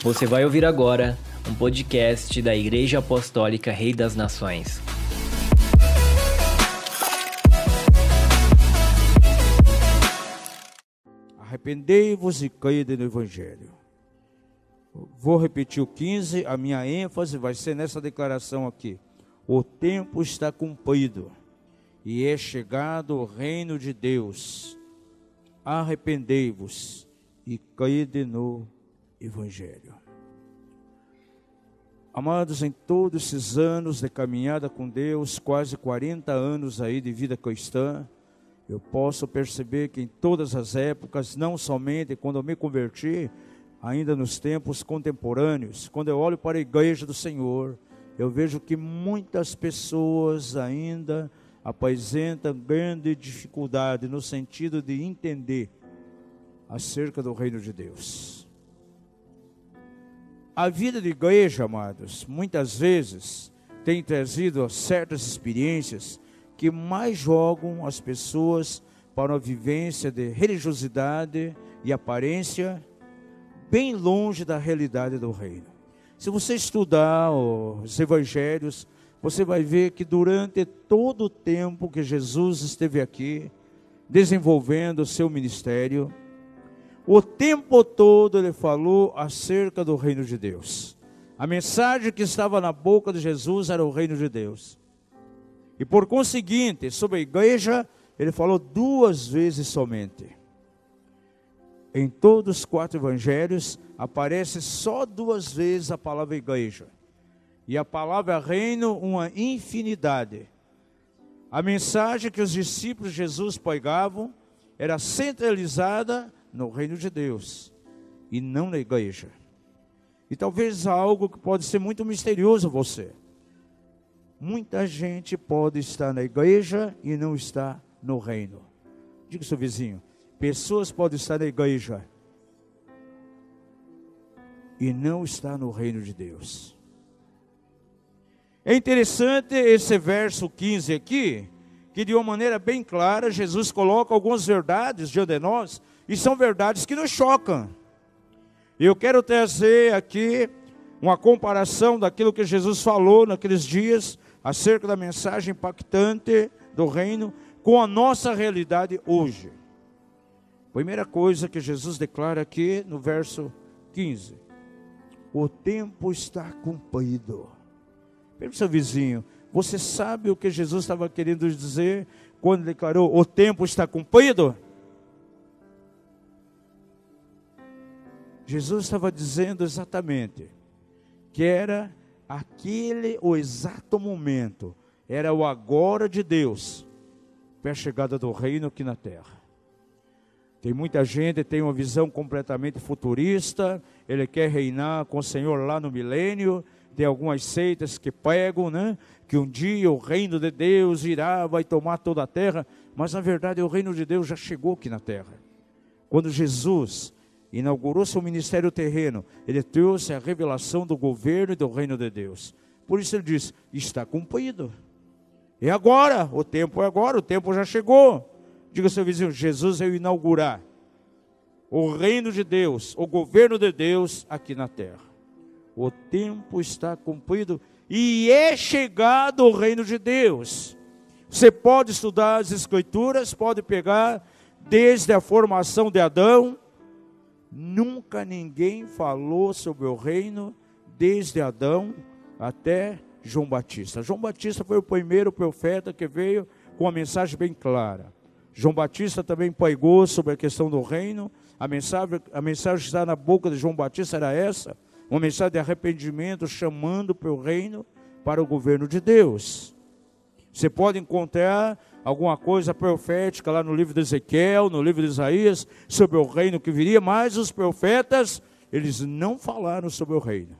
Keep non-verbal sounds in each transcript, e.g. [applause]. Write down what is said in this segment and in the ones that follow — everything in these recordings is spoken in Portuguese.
Você vai ouvir agora um podcast da Igreja Apostólica Rei das Nações. Arrependei-vos e caíde no Evangelho. Vou repetir o 15, a minha ênfase vai ser nessa declaração aqui. O tempo está cumprido e é chegado o reino de Deus. Arrependei-vos e caíde no Evangelho. Amados, em todos esses anos de caminhada com Deus, quase 40 anos aí de vida cristã, eu posso perceber que em todas as épocas, não somente quando eu me converti, ainda nos tempos contemporâneos, quando eu olho para a igreja do Senhor, eu vejo que muitas pessoas ainda apresentam grande dificuldade no sentido de entender acerca do reino de Deus. A vida de igreja, amados, muitas vezes tem trazido certas experiências que mais jogam as pessoas para uma vivência de religiosidade e aparência bem longe da realidade do reino. Se você estudar os evangelhos, você vai ver que durante todo o tempo que Jesus esteve aqui, desenvolvendo o seu ministério, o tempo todo ele falou acerca do reino de Deus. A mensagem que estava na boca de Jesus era o reino de Deus. E por conseguinte, sobre a igreja, ele falou duas vezes somente. Em todos os quatro evangelhos, aparece só duas vezes a palavra igreja. E a palavra reino, uma infinidade. A mensagem que os discípulos de Jesus pregavam era centralizada no reino de Deus e não na igreja. E talvez algo que pode ser muito misterioso a você. Muita gente pode estar na igreja e não está no reino. Diga seu vizinho: pessoas podem estar na igreja e não estar no reino de Deus. É interessante esse verso 15 aqui, que de uma maneira bem clara, Jesus coloca algumas verdades diante de nós e são verdades que nos chocam. Eu quero trazer aqui uma comparação daquilo que Jesus falou naqueles dias acerca da mensagem impactante do reino com a nossa realidade hoje. Primeira coisa que Jesus declara aqui no verso 15: O tempo está cumprido. Pergunta seu vizinho, você sabe o que Jesus estava querendo dizer quando declarou: O tempo está cumprido? Jesus estava dizendo exatamente que era aquele o exato momento, era o agora de Deus para a chegada do reino aqui na terra. Tem muita gente tem uma visão completamente futurista, ele quer reinar com o Senhor lá no milênio. Tem algumas seitas que pregam, né? Que um dia o reino de Deus irá, vai tomar toda a terra. Mas na verdade o reino de Deus já chegou aqui na terra. Quando Jesus inaugurou seu ministério terreno, ele trouxe a revelação do governo e do reino de Deus. Por isso ele diz: está cumprido. É agora, o tempo é agora, o tempo já chegou. Diga ao seu vizinho: Jesus veio inaugurar o reino de Deus, o governo de Deus aqui na terra. O tempo está cumprido e é chegado o reino de Deus. Você pode estudar as Escrituras, pode pegar desde a formação de Adão, Nunca ninguém falou sobre o reino desde Adão até João Batista. João Batista foi o primeiro profeta que veio com uma mensagem bem clara. João Batista também pregou sobre a questão do reino. A mensagem, a mensagem que está na boca de João Batista era essa: uma mensagem de arrependimento, chamando para o reino, para o governo de Deus. Você pode encontrar alguma coisa profética lá no livro de Ezequiel, no livro de Isaías, sobre o reino que viria, mas os profetas, eles não falaram sobre o reino.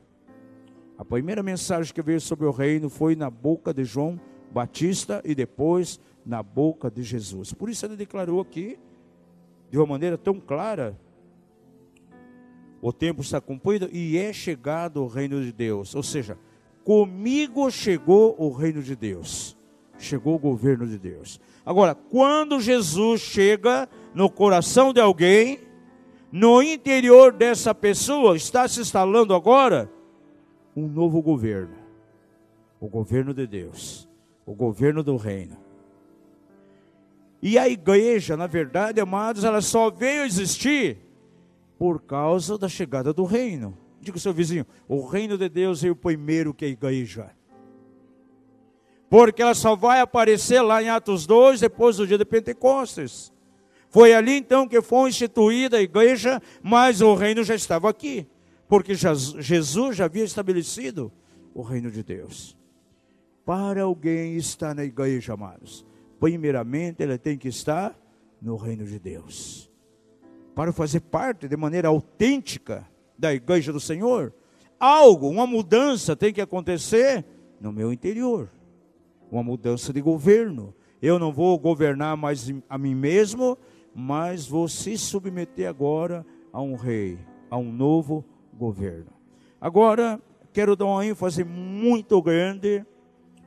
A primeira mensagem que veio sobre o reino foi na boca de João Batista e depois na boca de Jesus. Por isso ele declarou aqui, de uma maneira tão clara, o tempo está cumprido e é chegado o reino de Deus. Ou seja, comigo chegou o reino de Deus chegou o governo de Deus. Agora, quando Jesus chega no coração de alguém, no interior dessa pessoa está se instalando agora um novo governo. O governo de Deus, o governo do reino. E a igreja, na verdade, amados, ela só veio existir por causa da chegada do reino. Diga ao seu vizinho: o reino de Deus é o primeiro que a igreja. Porque ela só vai aparecer lá em Atos 2, depois do dia de Pentecostes. Foi ali então que foi instituída a igreja, mas o reino já estava aqui. Porque Jesus já havia estabelecido o reino de Deus. Para alguém estar na igreja, amados, primeiramente ele tem que estar no reino de Deus. Para fazer parte de maneira autêntica da igreja do Senhor, algo, uma mudança tem que acontecer no meu interior. Uma mudança de governo. Eu não vou governar mais a mim mesmo, mas vou se submeter agora a um rei, a um novo governo. Agora, quero dar uma ênfase muito grande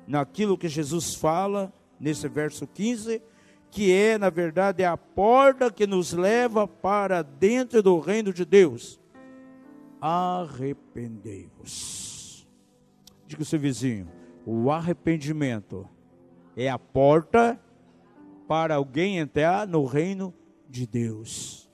naquilo que Jesus fala nesse verso 15, que é, na verdade, a porta que nos leva para dentro do reino de Deus arrependei-vos. Diga o seu vizinho, o arrependimento é a porta para alguém entrar no reino de Deus.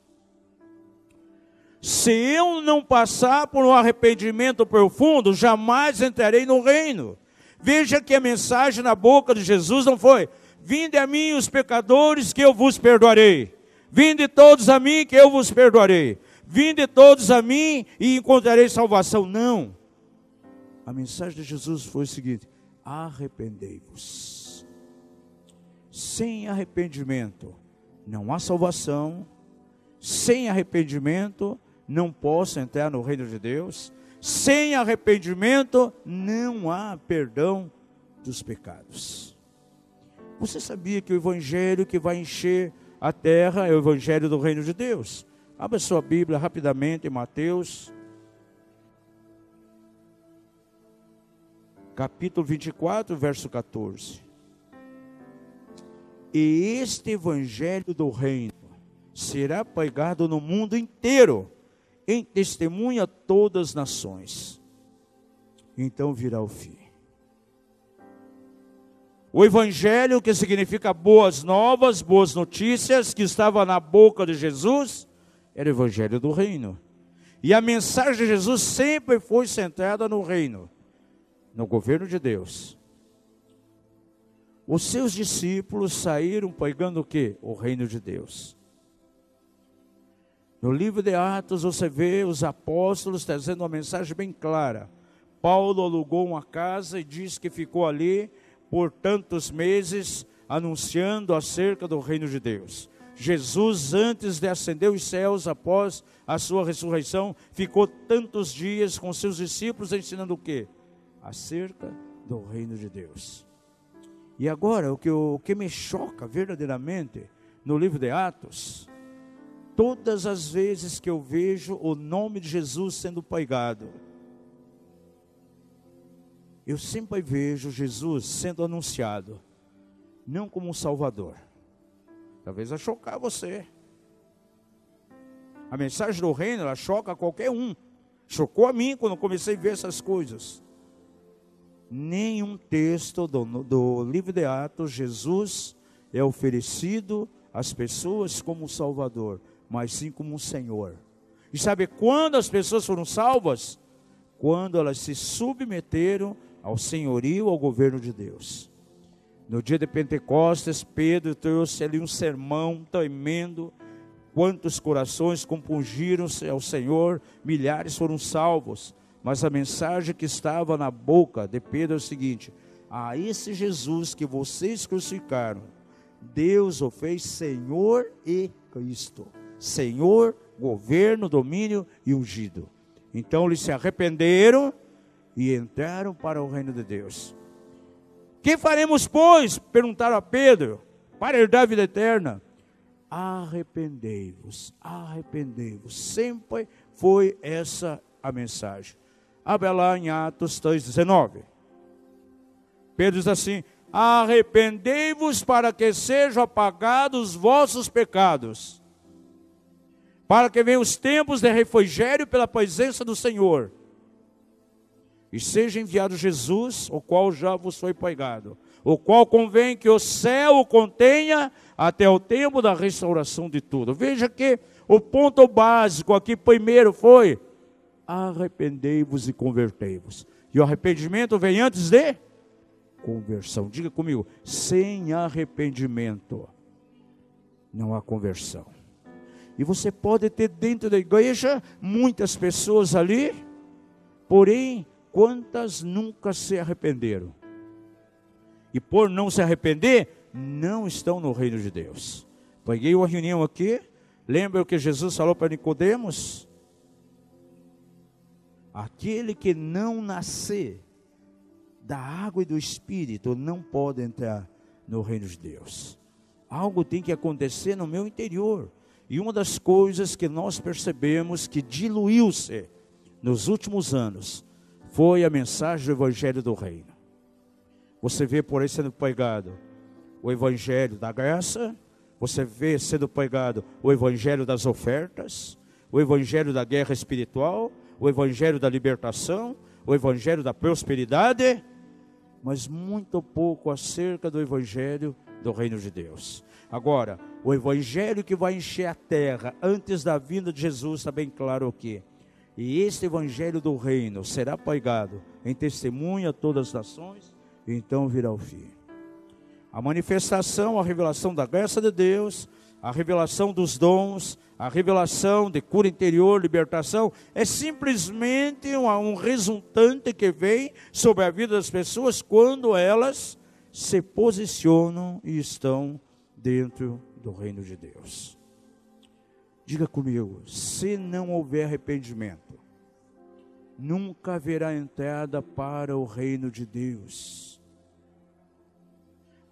Se eu não passar por um arrependimento profundo, jamais entrarei no reino. Veja que a mensagem na boca de Jesus não foi: Vinde a mim os pecadores, que eu vos perdoarei. Vinde todos a mim, que eu vos perdoarei. Vinde todos a mim e encontrarei salvação. Não. A mensagem de Jesus foi o seguinte: arrependei-vos. Sem arrependimento não há salvação. Sem arrependimento não posso entrar no reino de Deus. Sem arrependimento não há perdão dos pecados. Você sabia que o evangelho que vai encher a terra é o evangelho do reino de Deus? Abra sua Bíblia rapidamente em Mateus, capítulo 24, verso 14. E este evangelho do reino será pregado no mundo inteiro, em testemunha a todas as nações. Então virá o fim. O evangelho, que significa boas novas, boas notícias, que estava na boca de Jesus, era o evangelho do reino. E a mensagem de Jesus sempre foi centrada no reino, no governo de Deus. Os seus discípulos saíram pregando o quê? O reino de Deus. No livro de Atos você vê os apóstolos trazendo uma mensagem bem clara. Paulo alugou uma casa e diz que ficou ali por tantos meses anunciando acerca do reino de Deus. Jesus, antes de ascender os céus, após a sua ressurreição, ficou tantos dias com seus discípulos ensinando o quê? Acerca do reino de Deus. E agora, o que, o que me choca verdadeiramente no livro de Atos, todas as vezes que eu vejo o nome de Jesus sendo pregado, eu sempre vejo Jesus sendo anunciado, não como um Salvador, Talvez vai chocar você. A mensagem do reino, ela choca qualquer um. Chocou a mim quando comecei a ver essas coisas. Nenhum texto do, do livro de Atos, Jesus é oferecido às pessoas como Salvador, mas sim como Senhor. E sabe quando as pessoas foram salvas? Quando elas se submeteram ao senhorio, ao governo de Deus. No dia de Pentecostes, Pedro trouxe ali um sermão tremendo. Quantos corações compungiram-se ao Senhor, milhares foram salvos. Mas a mensagem que estava na boca de Pedro é o seguinte: a esse Jesus que vocês crucificaram, Deus o fez Senhor e Cristo. Senhor, governo, domínio e ungido. Então eles se arrependeram e entraram para o reino de Deus. Que faremos, pois? Perguntaram a Pedro, para herdar a vida eterna. Arrependei-vos, arrependei-vos. Sempre foi essa a mensagem. Abra lá em Atos 2,19. Pedro diz assim: Arrependei-vos para que sejam apagados os vossos pecados, para que venham os tempos de refrigério pela presença do Senhor. E seja enviado Jesus, o qual já vos foi pregado, o qual convém que o céu o contenha até o tempo da restauração de tudo. Veja que o ponto básico aqui primeiro foi: arrependei-vos e convertei-vos. E o arrependimento vem antes de conversão. Diga comigo: sem arrependimento não há conversão. E você pode ter dentro da igreja muitas pessoas ali, porém, quantas nunca se arrependeram? E por não se arrepender, não estão no reino de Deus. Peguei uma reunião aqui, lembra o que Jesus falou para Nicodemos? Aquele que não nascer da água e do espírito não pode entrar no reino de Deus. Algo tem que acontecer no meu interior. E uma das coisas que nós percebemos que diluiu-se nos últimos anos foi a mensagem do Evangelho do Reino. Você vê por aí sendo pregado o Evangelho da graça, você vê sendo pregado o Evangelho das ofertas, o Evangelho da guerra espiritual, o Evangelho da libertação, o Evangelho da prosperidade, mas muito pouco acerca do Evangelho do Reino de Deus. Agora, o evangelho que vai encher a terra antes da vinda de Jesus está bem claro aqui. E este evangelho do reino será pregado em testemunha a todas as nações, e então virá o fim. A manifestação, a revelação da graça de Deus, a revelação dos dons, a revelação de cura interior, libertação, é simplesmente um, resultante que vem sobre a vida das pessoas quando elas se posicionam e estão dentro do reino de Deus. Diga comigo, se não houver arrependimento, nunca haverá entrada para o reino de Deus.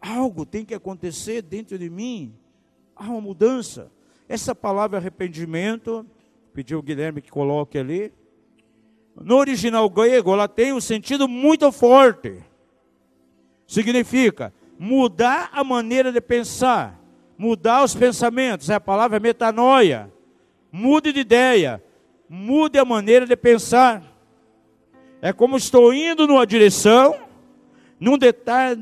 Algo tem que acontecer dentro de mim, há uma mudança. Essa palavra arrependimento, pediu o Guilherme que coloque ali. No original grego, ela tem um sentido muito forte. Significa mudar a maneira de pensar, mudar os pensamentos, é a palavra metanoia. Mude de ideia, mude a maneira de pensar. É como estou indo numa direção, num,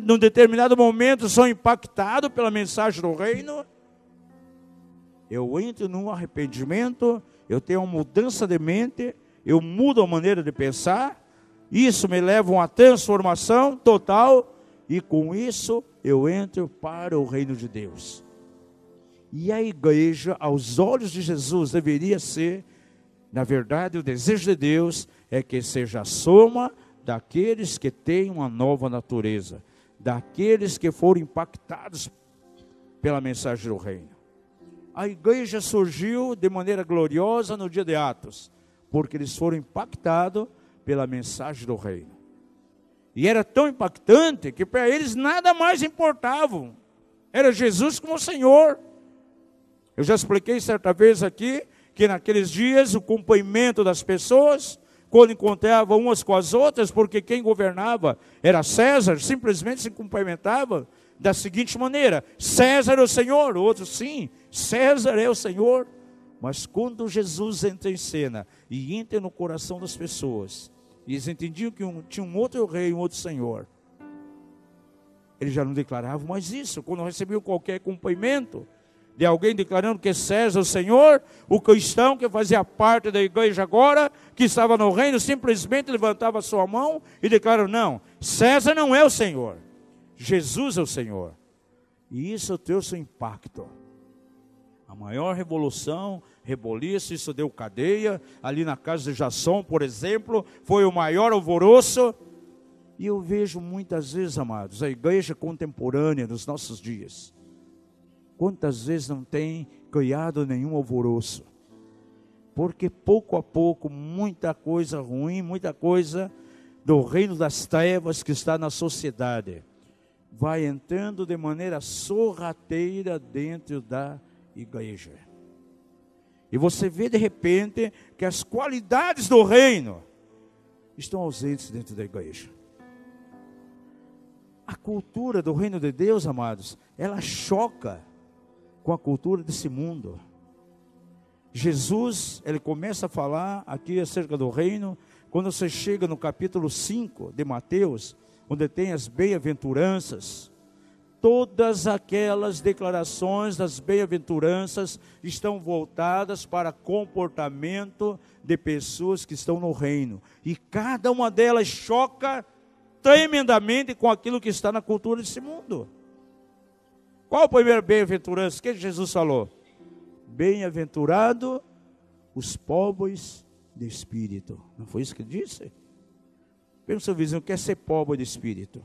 num determinado momento sou impactado pela mensagem do reino, eu entro num arrependimento, eu tenho uma mudança de mente, eu mudo a maneira de pensar, isso me leva a uma transformação total e com isso eu entro para o reino de Deus. E a igreja, aos olhos de Jesus, deveria ser, na verdade, o desejo de Deus é que seja a soma daqueles que têm uma nova natureza, daqueles que foram impactados pela mensagem do reino. A igreja surgiu de maneira gloriosa no dia de Atos, porque eles foram impactados pela mensagem do reino. E era tão impactante que para eles nada mais importava. Era Jesus como Senhor. Eu já expliquei certa vez aqui que naqueles dias o cumprimento das pessoas, quando encontravam umas com as outras, porque quem governava era César, simplesmente se cumprimentava da seguinte maneira: César é o Senhor, o outro sim, César é o Senhor. Mas quando Jesus entra em cena e entra no coração das pessoas, e eles entendiam que um, tinha um outro rei, um outro senhor. Eles já não declaravam mais isso. Quando recebiam qualquer cumprimento de alguém declarando que César é o Senhor, o cristão que fazia parte da igreja agora, que estava no reino, simplesmente levantava sua mão e declarava: Não, César não é o Senhor, Jesus é o Senhor. E isso trouxe um impacto. A maior revolução reboliço, isso deu cadeia. Ali na casa de Jasson, por exemplo, foi o maior alvoroço. E eu vejo muitas vezes, amados, a igreja contemporânea dos nossos dias, quantas vezes não tem criado nenhum alvoroço? Porque pouco a pouco, muita coisa ruim, muita coisa do reino das trevas que está na sociedade, vai entrando de maneira sorrateira dentro da igreja. E você vê de repente que as qualidades do reino estão ausentes dentro da igreja. A cultura do reino de Deus, amados, ela choca com a cultura desse mundo. Jesus, ele começa a falar aqui acerca do reino, quando você chega no capítulo 5 de Mateus, onde tem as bem-aventuranças, todas aquelas declarações das bem-aventuranças estão voltadas para comportamento de pessoas que estão no reino. E cada uma delas choca tremendamente com aquilo que está na cultura desse mundo. Qual a primeira bem-aventurança? O que Jesus falou? Bem-aventurado os pobres de espírito. Não foi isso que ele disse? Pergunta seu vizinho, quer ser pobre de espírito?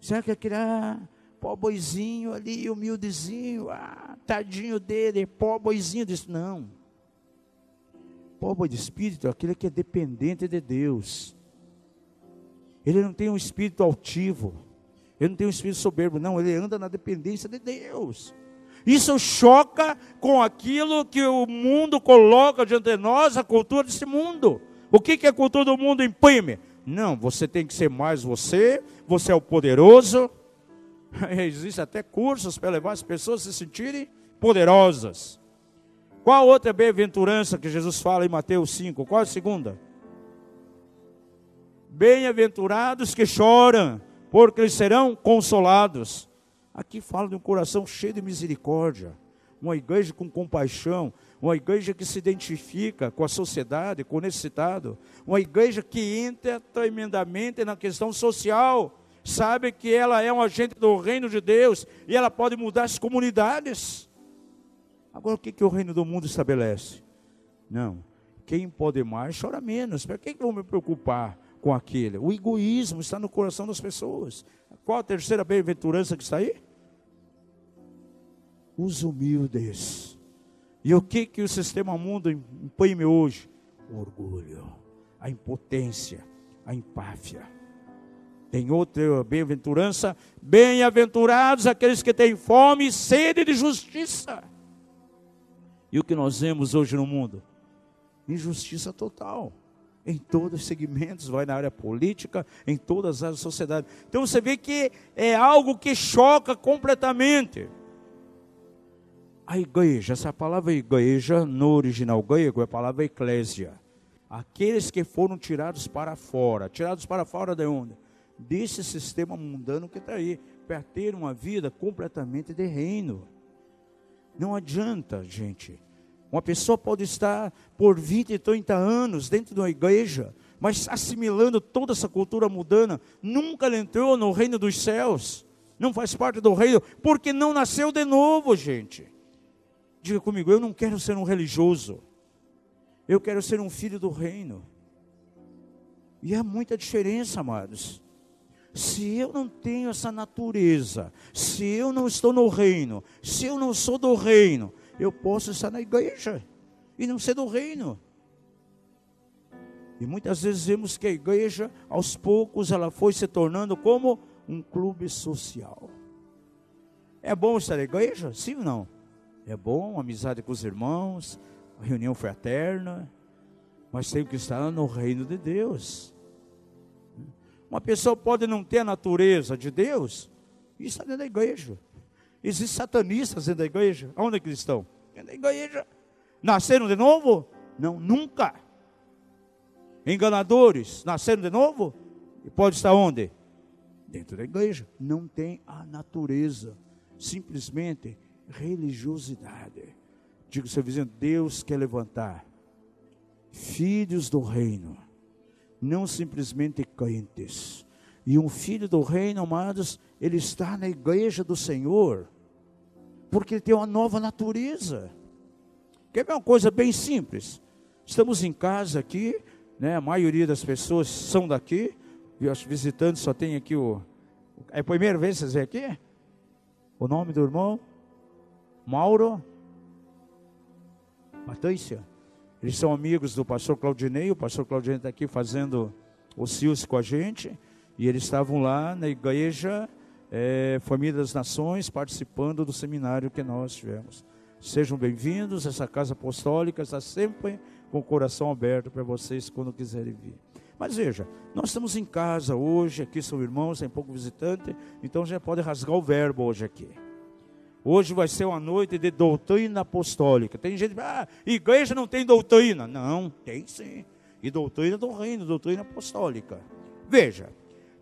Será que aquele ah, pobrezinho ali, humildezinho, ah, tadinho dele, pobrezinho disso? Não. Pobre de espírito é aquele que é dependente de Deus. Ele não tem um espírito altivo. Ele não tem um espírito soberbo, não. Ele anda na dependência de Deus. Isso choca com aquilo que o mundo coloca diante de nós, a cultura desse mundo. O que, que a cultura do mundo imprime? Não, você tem que ser mais você, você é o poderoso. [laughs] Existem até cursos para levar as pessoas a se sentirem poderosas. Qual outra bem-aventurança que Jesus fala em Mateus 5? Qual a segunda? Bem-aventurados que choram, porque eles serão consolados. Aqui fala de um coração cheio de misericórdia, uma igreja com compaixão, uma igreja que se identifica com a sociedade, com o necessitado, uma igreja que entra tremendamente na questão social, sabe que ela é um agente do reino de Deus e ela pode mudar as comunidades. Agora, o que, que o reino do mundo estabelece? Não, quem pode mais chora menos. Para que, que vou me preocupar com aquele? O egoísmo está no coração das pessoas. Qual a terceira bem-aventurança que está aí? Os humildes. E o que, que o sistema mundo imprime hoje? O orgulho, a impotência, a empáfia. Tem outra bem-aventurança, bem-aventurados aqueles que têm fome e sede de justiça. E o que nós vemos hoje no mundo? Injustiça total. Em todos os segmentos, vai na área política, em todas as áreas da sociedade. Então você vê que é algo que choca completamente. A igreja, essa palavra igreja, no original grego, é a palavra eclésia. Aqueles que foram tirados para fora. Tirados para fora de onde? Desse sistema mundano que está aí. Para ter uma vida completamente de reino. Não adianta, gente. Uma pessoa pode estar por 20 e 30 anos dentro de uma igreja, mas assimilando toda essa cultura mudana, nunca entrou no reino dos céus, não faz parte do reino, porque não nasceu de novo, gente. Diga comigo, eu não quero ser um religioso, eu quero ser um filho do reino. E há muita diferença, amados. Se eu não tenho essa natureza, se eu não estou no reino, se eu não sou do reino, eu posso estar na igreja e não ser do reino. E muitas vezes vemos que a igreja, aos poucos, ela foi se tornando como um clube social. É bom estar na igreja? Sim ou não? É bom, amizade com os irmãos, reunião fraterna, mas tem que estar no reino de Deus. Uma pessoa pode não ter a natureza de Deus e está dentro da igreja. Existem satanistas dentro da igreja. Onde é que eles estão? Dentro da igreja. Nasceram de novo? Não, nunca. Enganadores, nasceram de novo? E pode estar onde? Dentro da igreja. Não tem a natureza. Simplesmente religiosidade. Digo seu vizinho, Deus quer levantar filhos do reino não simplesmente crentes. E um filho do reino, amados, ele está na igreja do Senhor, porque ele tem uma nova natureza. Quer ver uma coisa bem simples? Estamos em casa aqui, né? A maioria das pessoas são daqui, e os visitantes só tem aqui o. É a primeira vez que vocês vêm aqui? O nome do irmão? Mauro? Patrícia? Eles são amigos do pastor Claudinei, o pastor Claudinei está aqui fazendo o CIUS com a gente, e eles estavam lá na igreja é, Família das Nações, participando do seminário que nós tivemos. Sejam bem-vindos, essa casa apostólica está sempre com o coração aberto para vocês quando quiserem vir. Mas veja, nós estamos em casa hoje, aqui são irmãos, tem pouco visitante, então já pode rasgar o verbo hoje aqui. Hoje vai ser uma noite de doutrina apostólica. Tem gente que ah, igreja não tem doutrina. Não, tem sim. E doutrina do reino, doutrina apostólica. Veja,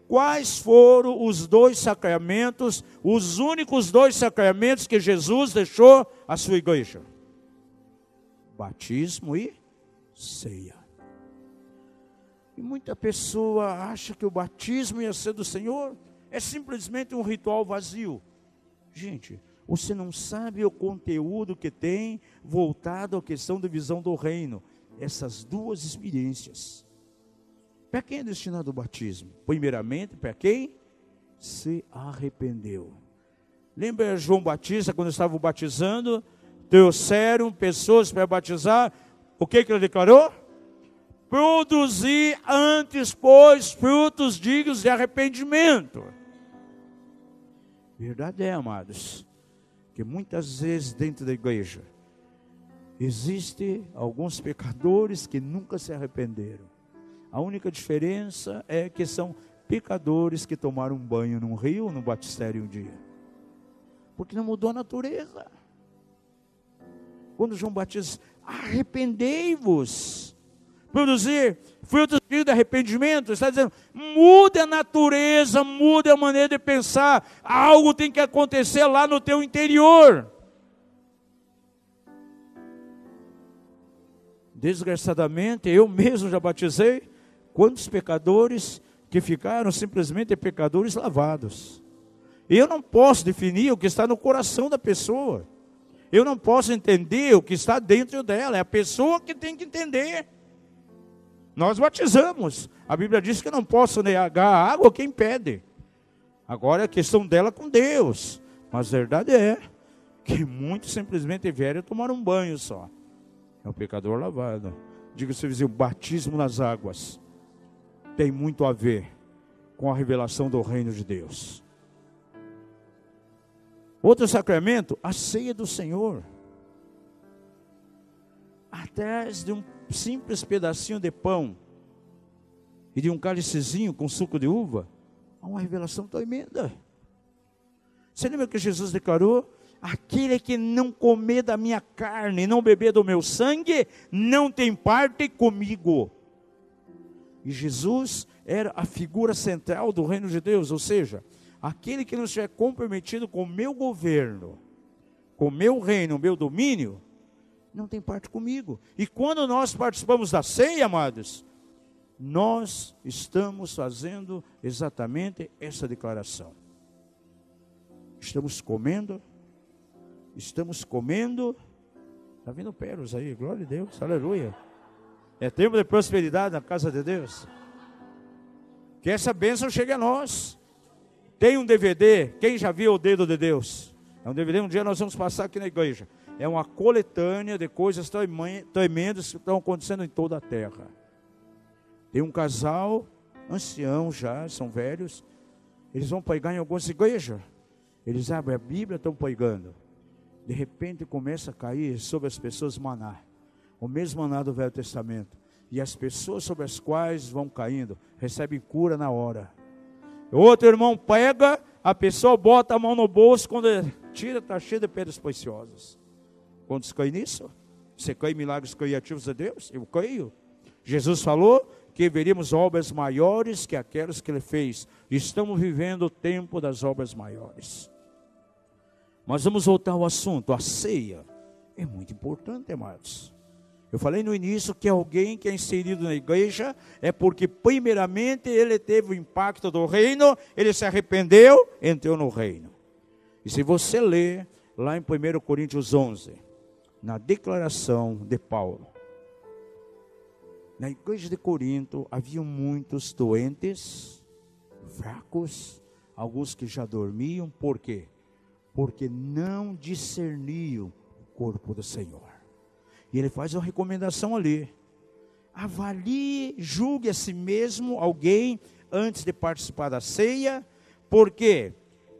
quais foram os dois sacramentos, os únicos dois sacramentos que Jesus deixou à sua igreja? Batismo e ceia. E muita pessoa acha que o batismo ia ser do Senhor é simplesmente um ritual vazio. Gente, você não sabe o conteúdo que tem voltado à questão da visão do reino. Essas duas experiências. Para quem é destinado o batismo? Primeiramente, para quem se arrependeu. Lembra João Batista, quando estava batizando, trouxeram pessoas para batizar, o que, que ele declarou? Produzir antes, pois, frutos dignos de arrependimento. Verdade é, amados, que muitas vezes dentro da igreja existe alguns pecadores que nunca se arrependeram. A única diferença é que são pecadores que tomaram um banho num rio no batistério um dia. Porque não mudou a natureza. Quando João Batista, arrependei-vos produzir frutos de arrependimento, está dizendo, mude a natureza, mude a maneira de pensar, algo tem que acontecer lá no teu interior. Desgraçadamente, eu mesmo já batizei quantos pecadores que ficaram simplesmente pecadores lavados. Eu não posso definir o que está no coração da pessoa. Eu não posso entender o que está dentro dela. É a pessoa que tem que entender. Nós batizamos. A Bíblia diz que não posso negar a água quem pede. Agora é questão dela com Deus. Mas a verdade é que muitos simplesmente vieram tomar um banho só. É o pecador lavado. Diga se vizinho, o batismo nas águas tem muito a ver com a revelação do reino de Deus. Outro sacramento, a ceia do Senhor. Atrás de um simples pedacinho de pão e de um cálicezinho com suco de uva, há uma revelação tremenda. Você lembra que Jesus declarou? Aquele que não comer da minha carne e não beber do meu sangue, não tem parte comigo. E Jesus era a figura central do reino de Deus, ou seja, aquele que não estiver comprometido com o meu governo, com o meu reino, o meu domínio, não tem parte comigo. E quando nós participamos da ceia, amados, nós estamos fazendo exatamente essa declaração. Estamos comendo, estamos comendo, está vindo peros aí, glória a Deus, aleluia. É tempo de prosperidade na casa de Deus. Que essa bênção chegue a nós. Tem um DVD, quem já viu o dedo de Deus? É um DVD, um dia nós vamos passar aqui na igreja é uma coletânea de coisas tremendas que estão acontecendo em toda a terra. Tem um casal, ancião já, são velhos, eles vão pregar em algumas igrejas. Eles abrem a Bíblia, estão pregando. De repente começa a cair sobre as pessoas maná. O mesmo maná do Velho Testamento. E as pessoas sobre as quais vão caindo, recebem cura na hora. Outro irmão pega, a pessoa bota a mão no bolso, quando tira, está cheio de pedras preciosas. Quantos creem nisso? Você crê em milagres criativos de Deus? Eu creio. Jesus falou que veríamos obras maiores que aquelas que ele fez. Estamos vivendo o tempo das obras maiores. Mas vamos voltar ao assunto. A ceia é muito importante, amados. Eu falei no início que alguém que é inserido na igreja é porque, primeiramente, ele teve o impacto do reino, ele se arrependeu, entrou no reino. E se você ler lá em 1 Coríntios 11, na declaração de Paulo. Na igreja de Corinto havia muitos doentes, fracos, alguns que já dormiam, por quê? Porque não discerniam o corpo do Senhor. E ele faz uma recomendação ali. Avalie, julgue a si mesmo alguém antes de participar da ceia, porque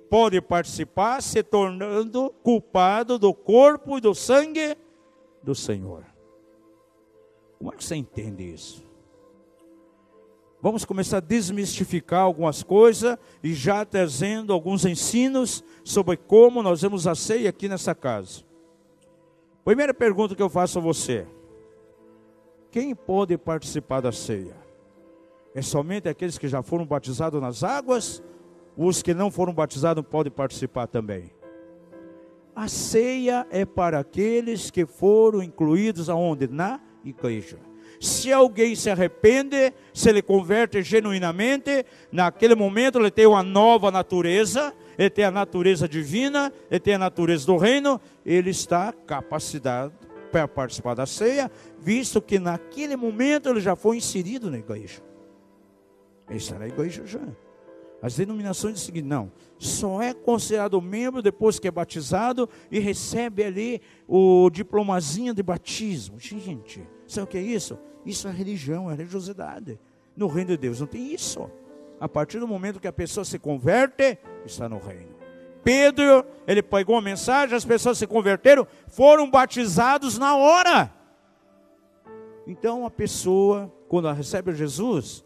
pode participar se tornando culpado do corpo e do sangue do Senhor. Como é que você entende isso? Vamos começar a desmistificar algumas coisas e já trazendo alguns ensinos sobre como nós vemos a ceia aqui nessa casa. Primeira pergunta que eu faço a você: quem pode participar da ceia? É somente aqueles que já foram batizados nas águas? Os que não foram batizados podem participar também? A ceia é para aqueles que foram incluídos aonde? Na igreja. Se alguém se arrepende, se ele converte genuinamente, naquele momento ele tem uma nova natureza, ele tem a natureza divina, ele tem a natureza do reino, ele está capacitado para participar da ceia, visto que naquele momento ele já foi inserido na igreja. Ele está na igreja já. As denominações dizem o seguinte: não, só é considerado membro depois que é batizado e recebe ali o diplomazinho de batismo. Gente, sabe o que é isso? Isso é religião, é religiosidade. No reino de Deus não tem isso. A partir do momento que a pessoa se converte, está no reino. Pedro, ele pegou uma mensagem, as pessoas se converteram, foram batizados na hora. Então a pessoa, quando ela recebe Jesus,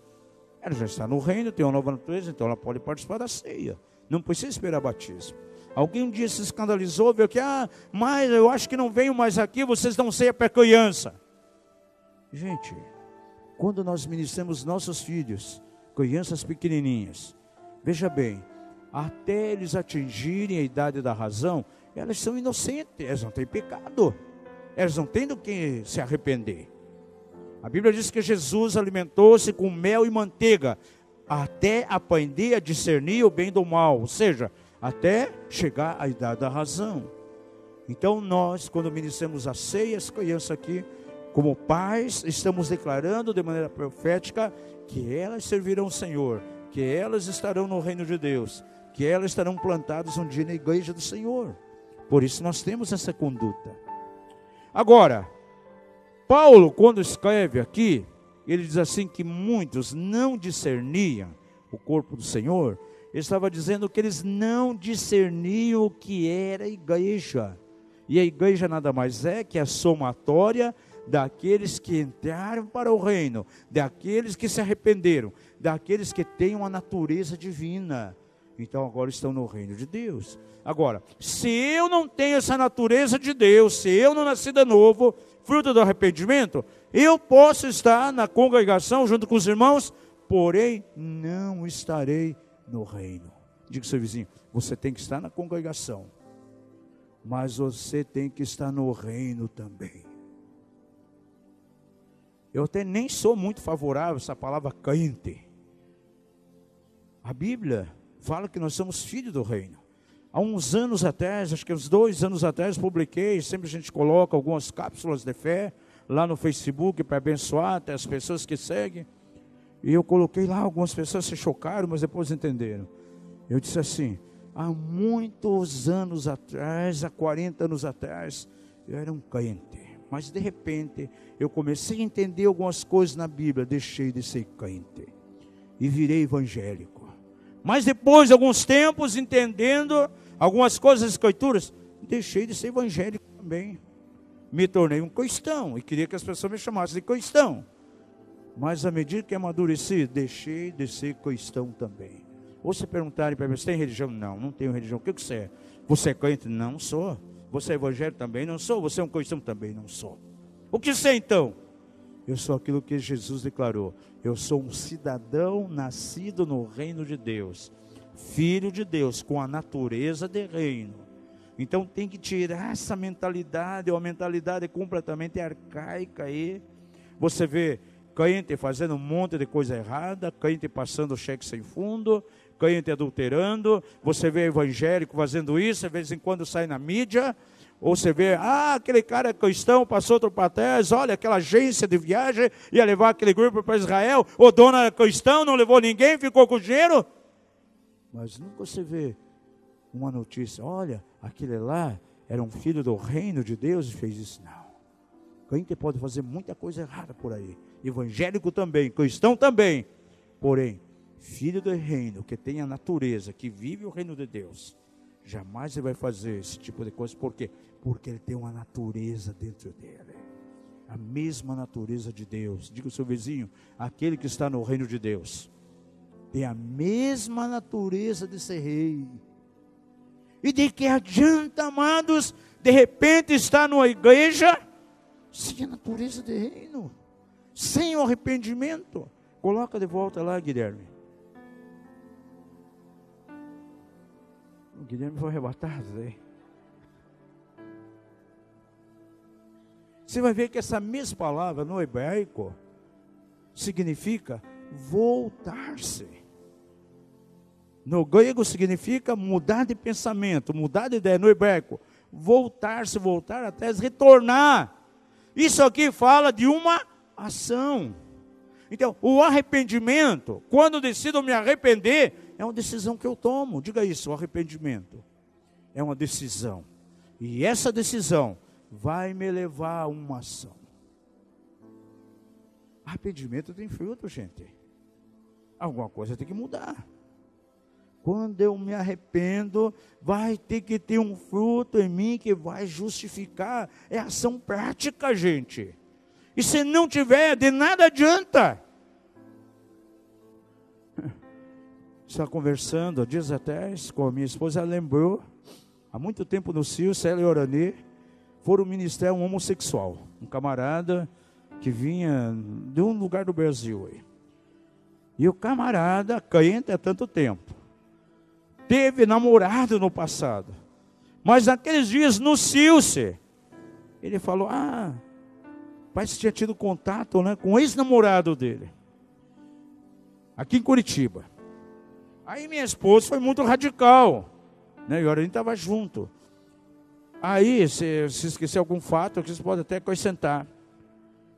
ela já está no reino, tem uma nova natureza, então ela pode participar da ceia. Não precisa esperar batismo. Alguém um dia se escandalizou, viu que, ah, mas eu acho que não venho mais aqui, vocês não ceia para criança. Gente, quando nós ministramos nossos filhos, crianças pequenininhas, veja bem, até eles atingirem a idade da razão, elas são inocentes, elas não têm pecado, elas não têm do que se arrepender. A Bíblia diz que Jesus alimentou-se com mel e manteiga, até aprender a discernir o bem do mal, ou seja, até chegar à idade da razão. Então nós, quando ministramos a ceia, as crianças aqui, como pais, estamos declarando de maneira profética que elas servirão o Senhor, que elas estarão no reino de Deus, que elas estarão plantadas um dia na igreja do Senhor. Por isso nós temos essa conduta. Agora, Paulo, quando escreve aqui, ele diz assim que muitos não discerniam o corpo do Senhor, ele estava dizendo que eles não discerniam o que era igreja. E a igreja nada mais é que a somatória daqueles que entraram para o reino, daqueles que se arrependeram, daqueles que têm uma natureza divina. Então agora estão no reino de Deus. Agora, se eu não tenho essa natureza de Deus, se eu não nasci de novo, fruto do arrependimento, eu posso estar na congregação junto com os irmãos, porém não estarei no reino. Diga ao seu vizinho, você tem que estar na congregação, mas você tem que estar no reino também. Eu até nem sou muito favorável a essa palavra crente. A Bíblia fala que nós somos filhos do reino. Há uns anos atrás, acho que uns dois anos atrás, publiquei, sempre a gente coloca algumas cápsulas de fé lá no Facebook para abençoar até as pessoas que seguem. E eu coloquei lá, algumas pessoas se chocaram, mas depois entenderam. Eu disse assim: há muitos anos atrás, há 40 anos atrás, eu era um crente. Mas de repente eu comecei a entender algumas coisas na Bíblia, deixei de ser crente e virei evangélico. Mas depois de alguns tempos, entendendo algumas coisas das escrituras, deixei de ser evangélico também. Me tornei um cristão e queria que as pessoas me chamassem de cristão. Mas à medida que amadureci, deixei de ser cristão também. Ou se perguntarem para mim, você tem religião? Não, não tenho religião. O que você é? Você é crente? Não sou. Você é evangélico também? Não sou. Você é um cristão? Também não sou. O que você então? Eu sou aquilo que Jesus declarou. Eu sou um cidadão nascido no reino de Deus, filho de Deus, com a natureza de reino. Então tem que tirar essa mentalidade, uma mentalidade completamente arcaica aí. Você vê crente fazendo um monte de coisa errada, crente passando cheque sem fundo, crente adulterando, você vê evangélico fazendo isso, de vez em quando sai na mídia, ou você vê, ah, aquele cara é cristão, passou outro para trás, olha, aquela agência de viagem ia levar aquele grupo para Israel, o dono era cristão, não levou ninguém, ficou com dinheiro. Mas nunca você vê uma notícia, olha, aquele lá era um filho do reino de Deus e fez isso. Não. Crente pode fazer muita coisa errada por aí. Evangélico também, cristão também. Porém, filho do reino, que tem a natureza, que vive o reino de Deus, jamais ele vai fazer esse tipo de coisa. Por quê? Porque ele tem uma natureza dentro dele. a mesma natureza de Deus. Diga o seu vizinho, aquele que está no reino de Deus, tem a mesma natureza de ser rei. E de que adianta, amados, de repente estar numa igreja sem a natureza de reino, sem o arrependimento. Coloca de volta lá, Guilherme. O Guilherme foi arrebatado aí. Você vai ver que essa mesma palavra no hebraico significa voltar-se. No grego significa mudar de pensamento, mudar de ideia. No hebraico, voltar-se, voltar até retornar. Isso aqui fala de uma ação. Então, o arrependimento, quando decido me arrepender, é uma decisão que eu tomo. Diga isso, o arrependimento é uma decisão. E essa decisão vai me levar a uma ação. Arrependimento tem fruto, gente. Alguma coisa tem que mudar. Quando eu me arrependo, vai ter que ter um fruto em mim que vai justificar. É ação prática, gente. E se não tiver, de nada adianta. [laughs] Está conversando dias atrás com a minha esposa, ela lembrou, há muito tempo no Cio, Célia e Orani, foram ministrar um homossexual, um camarada que vinha de um lugar do Brasil. Aí. E o camarada, crente há tanto tempo, teve namorado no passado, mas naqueles dias no Silce, ele falou: Ah, parece que tinha tido contato né, com o ex-namorado dele, aqui em Curitiba. Aí minha esposa foi muito radical, né, e a estava junto. Aí, se, se esquecer algum fato, você pode até acrescentar.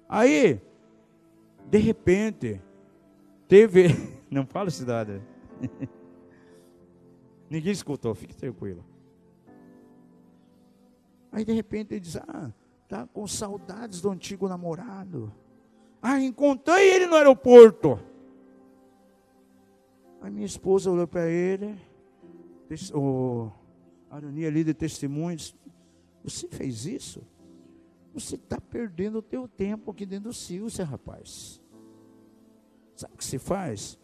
Aí, de repente, teve. [laughs] Não fala cidade. [laughs] Ninguém escutou, fique tranquilo. Aí de repente ele diz: Ah, tá com saudades do antigo namorado. Ah, encontrei ele no aeroporto. Aí minha esposa olhou para ele, o Arani ali de testemunhos, você fez isso? Você está perdendo o teu tempo aqui dentro do Silce, rapaz. Sabe o que se faz?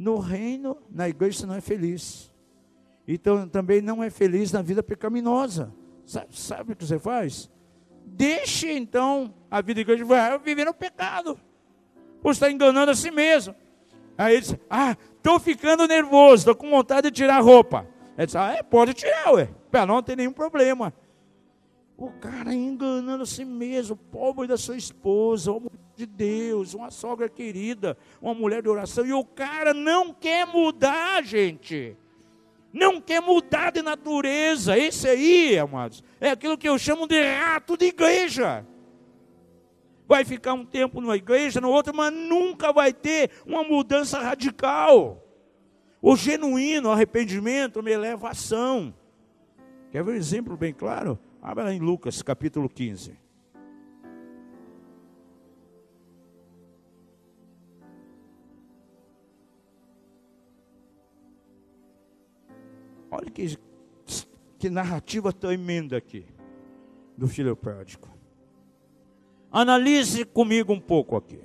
No reino, na igreja você não é feliz. Então também não é feliz na vida pecaminosa. Sabe, sabe o que você faz? Deixe então a vida de igreja viver no pecado. Você está enganando a si mesmo. Aí ele diz, ah, estou ficando nervoso, estou com vontade de tirar a roupa. Ele diz, ah, é, pode tirar, ué não ter nenhum problema. O cara enganando a si mesmo, pobre da sua esposa, uma de Deus, uma sogra querida, uma mulher de oração, e o cara não quer mudar, gente. Não quer mudar de natureza. Esse aí, amados, é aquilo que eu chamo de rato de igreja. Vai ficar um tempo numa igreja, no outro, mas nunca vai ter uma mudança radical. O genuíno arrependimento me leva à ação. Quer ver um exemplo bem claro? Abra em Lucas capítulo 15. Olha que, que narrativa tremenda aqui do filho pródigo. Analise comigo um pouco aqui.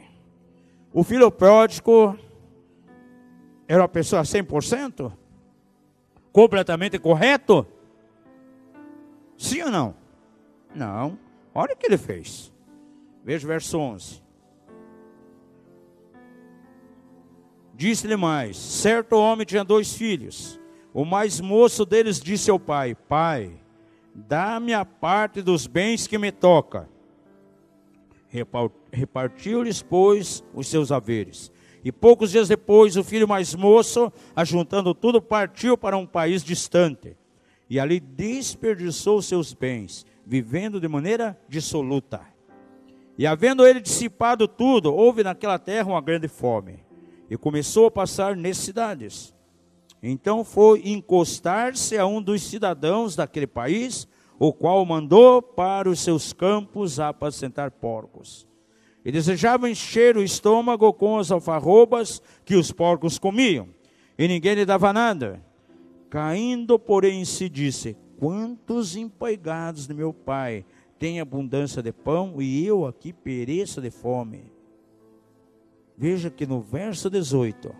O filho pródigo era uma pessoa 100%? Completamente correto? Sim ou não? Não. Olha o que ele fez. Veja o verso 11. Disse-lhe mais: certo homem tinha dois filhos. O mais moço deles disse ao pai: Pai, dá-me a parte dos bens que me toca. Repartiu-lhes, pois, os seus haveres. E poucos dias depois, o filho mais moço, ajuntando tudo, partiu para um país distante e ali desperdiçou seus bens, vivendo de maneira dissoluta. E havendo ele dissipado tudo, houve naquela terra uma grande fome, e começou a passar necessidades. Então foi encostar-se a um dos cidadãos daquele país, o qual mandou para os seus campos apacentar porcos. E desejava encher o estômago com as alfarrobas que os porcos comiam, e ninguém lhe dava nada. Caindo, porém, se disse: Quantos empregados de meu pai tem abundância de pão e eu aqui pereço de fome. Veja que no verso 18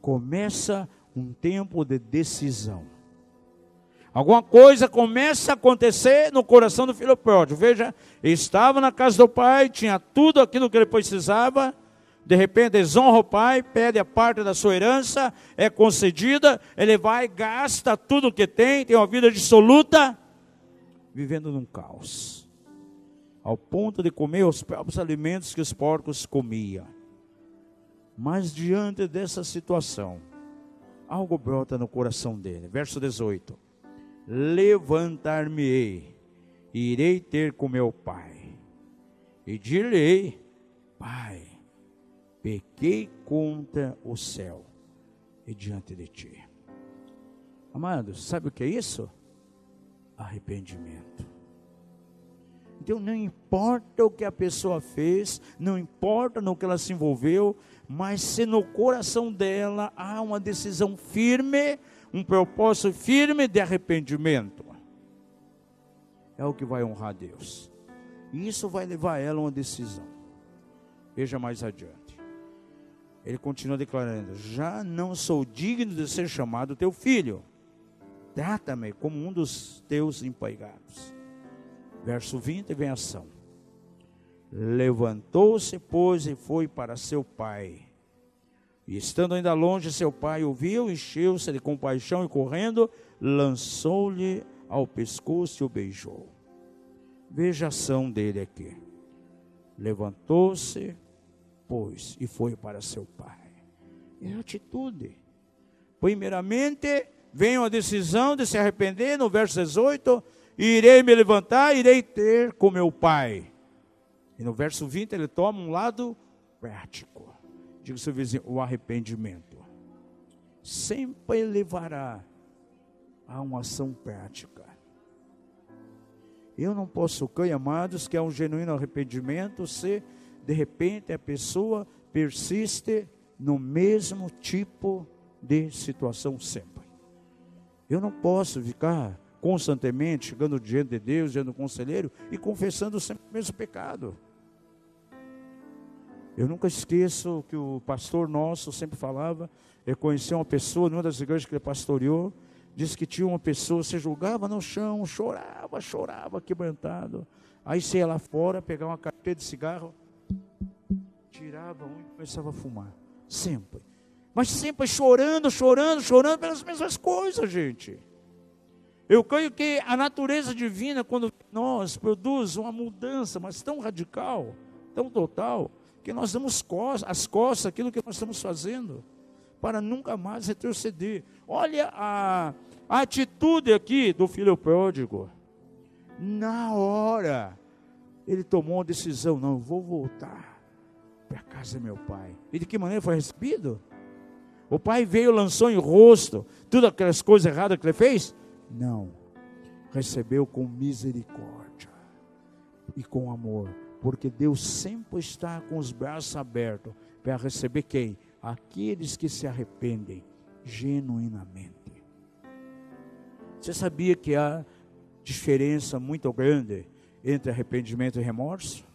começa um tempo de decisão. Alguma coisa começa a acontecer no coração do filho pródigo. Veja, estava na casa do pai, tinha tudo aquilo que ele precisava. De repente, desonra o pai, pede a parte da sua herança, é concedida. Ele vai, gasta tudo o que tem, tem uma vida dissoluta, vivendo num caos, ao ponto de comer os próprios alimentos que os porcos comiam. Mas diante dessa situação, algo brota no coração dele. Verso 18: Levantar-me-ei, irei ter com meu pai, e direi: Pai, pequei contra o céu e diante de ti. Amados, sabe o que é isso? Arrependimento. Então não importa o que a pessoa fez, não importa no que ela se envolveu, mas se no coração dela há uma decisão firme, um propósito firme de arrependimento, é o que vai honrar Deus. E isso vai levar ela a uma decisão. Veja mais adiante. Ele continua declarando: Já não sou digno de ser chamado teu filho. Trata-me como um dos teus empregados. Verso 20 vem ação. Levantou-se, pois, e foi para seu pai. E estando ainda longe, seu pai o viu, encheu-se de compaixão e correndo, lançou-lhe ao pescoço e o beijou. Veja a ação dele aqui. Levantou-se, e foi para seu pai. É atitude. Primeiramente, vem a decisão de se arrepender, no verso 18 irei me levantar, irei ter com meu pai. E no verso 20 ele toma um lado prático. Diga seu vizinho, o arrependimento. Sempre levará a uma ação prática. Eu não posso crer, amados, que é um genuíno arrependimento se de repente a pessoa persiste no mesmo tipo de situação sempre. Eu não posso ficar constantemente, chegando diante de Deus, diante do conselheiro e confessando sempre o mesmo pecado. Eu nunca esqueço que o pastor nosso sempre falava, eu conheci uma pessoa numa das igrejas que ele pastoreou, disse que tinha uma pessoa, se julgava no chão, chorava, chorava, quebrantado. Aí você ia lá fora, pegava uma carteira de cigarro, tirava um e começava a fumar. Sempre. Mas sempre chorando, chorando, chorando pelas mesmas coisas, gente. Eu creio que a natureza divina, quando nós produz uma mudança, mas tão radical, tão total, que nós damos as costas aquilo que nós estamos fazendo, para nunca mais retroceder. Olha a, a atitude aqui do filho pródigo. Na hora, ele tomou uma decisão: não, vou voltar para a casa do meu pai. E de que maneira foi recebido? O pai veio, lançou em rosto todas aquelas coisas erradas que ele fez? Não. Recebeu com misericórdia e com amor, porque Deus sempre está com os braços abertos para receber quem? Aqueles que se arrependem genuinamente. Você sabia que há diferença muito grande entre arrependimento e remorso?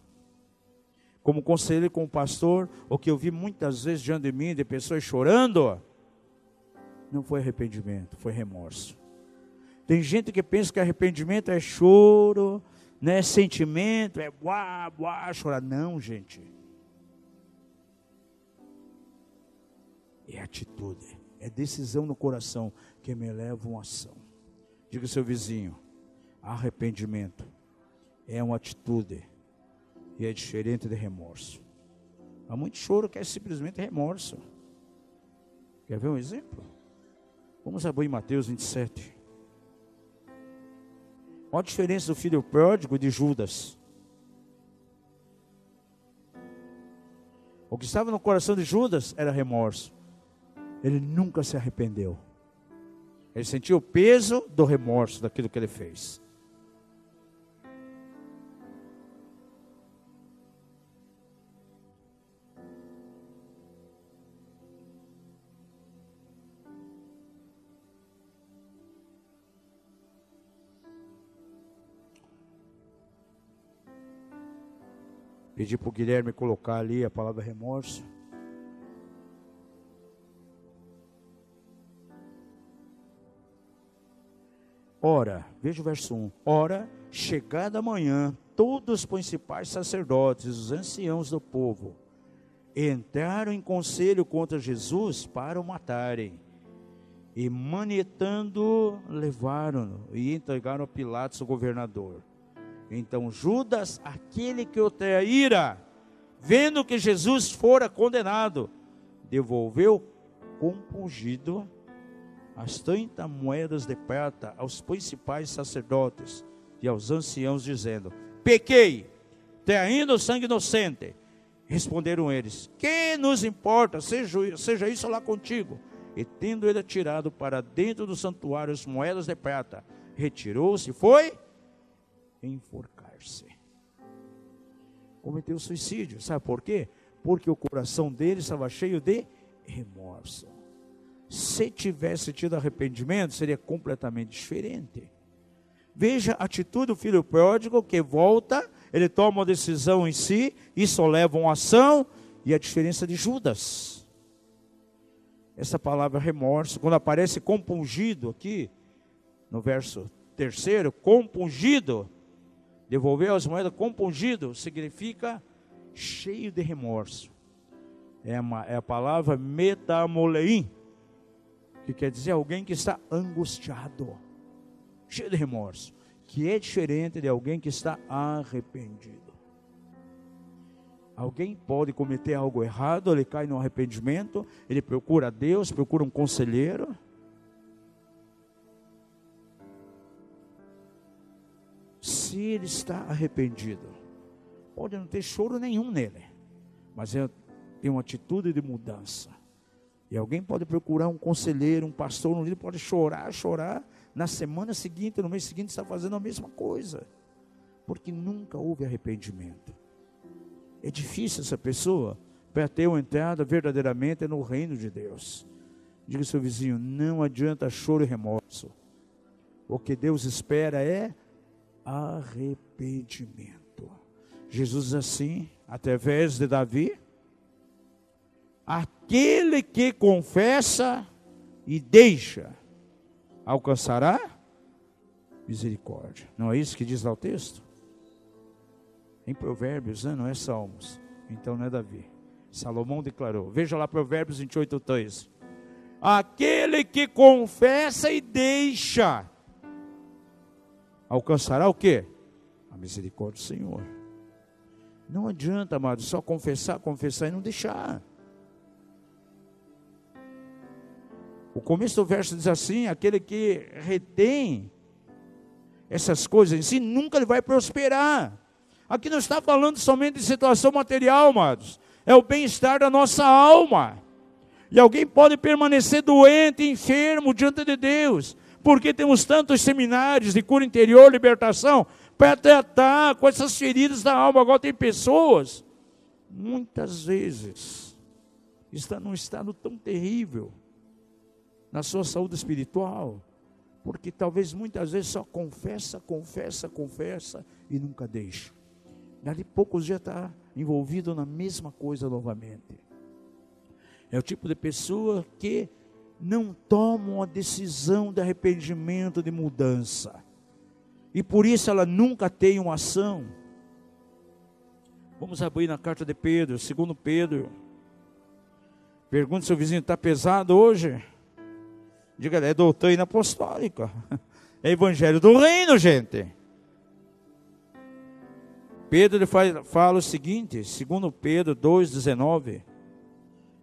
Como conselheiro, como pastor, o que eu vi muitas vezes diante de mim, de pessoas chorando, não foi arrependimento, foi remorso. Tem gente que pensa que arrependimento é choro, né, sentimento, é buá, buá, chorar. Não, gente. É atitude, é decisão no coração que me leva a uma ação. Diga ao seu vizinho, arrependimento é uma atitude e é diferente de remorso. Há muito choro que é simplesmente remorso. Quer ver um exemplo? Vamos abrir Mateus 27. Olha a diferença do filho pródigo de Judas. O que estava no coração de Judas era remorso. Ele nunca se arrependeu. Ele sentiu o peso do remorso daquilo que ele fez. Pedi para o Guilherme colocar ali a palavra remorso. Ora, veja o verso 1. Ora, chegada a manhã, todos os principais sacerdotes, os anciãos do povo, entraram em conselho contra Jesus para o matarem. E manetando, levaram-no e entregaram a Pilatos, o governador. Então Judas, aquele que o traíra, vendo que Jesus fora condenado, devolveu compungido as 30 moedas de prata aos principais sacerdotes e aos anciãos, dizendo: Pequei, traindo o sangue inocente. Responderam eles: Que nos importa, seja, seja isso lá contigo. E tendo ele atirado para dentro do santuário as moedas de prata, retirou-se e foi enforcar-se. Cometeu suicídio. Sabe por quê? Porque o coração dele estava cheio de remorso. Se tivesse tido arrependimento, seria completamente diferente. Veja a atitude do filho pródigo que volta, ele toma uma decisão em si, isso leva a uma ação, e a diferença de Judas. Essa palavra remorso, quando aparece compungido aqui, no verso terceiro, compungido, devolveu as moedas compungido, significa cheio de remorso. É, uma, é a palavra metamoleim, que quer dizer alguém que está angustiado, cheio de remorso, que é diferente de alguém que está arrependido. Alguém pode cometer algo errado, ele cai no arrependimento, ele procura Deus, procura um conselheiro. Ele está arrependido, pode não ter choro nenhum nele, mas é, tem uma atitude de mudança. E alguém pode procurar um conselheiro, um pastor, um líder, pode chorar, chorar. Na semana seguinte, no mês seguinte, está fazendo a mesma coisa. Porque nunca houve arrependimento. É difícil essa pessoa para ter uma entrada verdadeiramente no reino de Deus. Diga ao seu vizinho: não adianta choro e remorso. O que Deus espera é arrependimento. Jesus assim, através de Davi, Aquele que confessa e deixa alcançará misericórdia. Não é isso que diz lá o texto? Em Provérbios, né? não é Salmos. Então não é Davi. Salomão declarou. Veja lá Provérbios 28, 3. Aquele que confessa e deixa alcançará o quê? A misericórdia do Senhor. Não adianta, amado, só confessar, confessar e não deixar. O começo do verso diz assim: aquele que retém essas coisas em si, nunca ele vai prosperar. Aqui não está falando somente de situação material, amados. É o bem-estar da nossa alma. E alguém pode permanecer doente, enfermo diante de Deus, porque temos tantos seminários de cura interior, libertação, para tratar com essas feridas da alma. Agora tem pessoas, muitas vezes, estão num estado tão terrível, na sua saúde espiritual, porque talvez muitas vezes só confessa, confessa, confessa e nunca deixa. Dali poucos dias está envolvido na mesma coisa novamente. É o tipo de pessoa que não toma uma decisão de arrependimento, de mudança. E por isso ela nunca tem uma ação. Vamos abrir na carta de Pedro, segundo Pedro. Pergunta se o vizinho está pesado hoje. Diga, é doutrina apostólica. [laughs] É evangelho do reino, gente. Pedro ele fala o seguinte, segundo Pedro 2,19.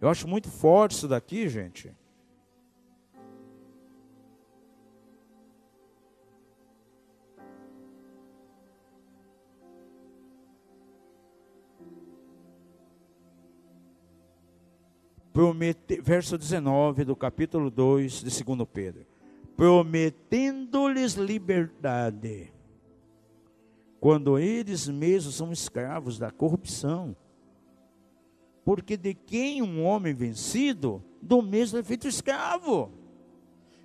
Eu acho muito forte isso daqui, gente. Promete, verso 19 do capítulo 2 de 2 Pedro, prometendo-lhes liberdade, quando eles mesmos são escravos da corrupção. Porque de quem um homem vencido, do mesmo é feito escravo.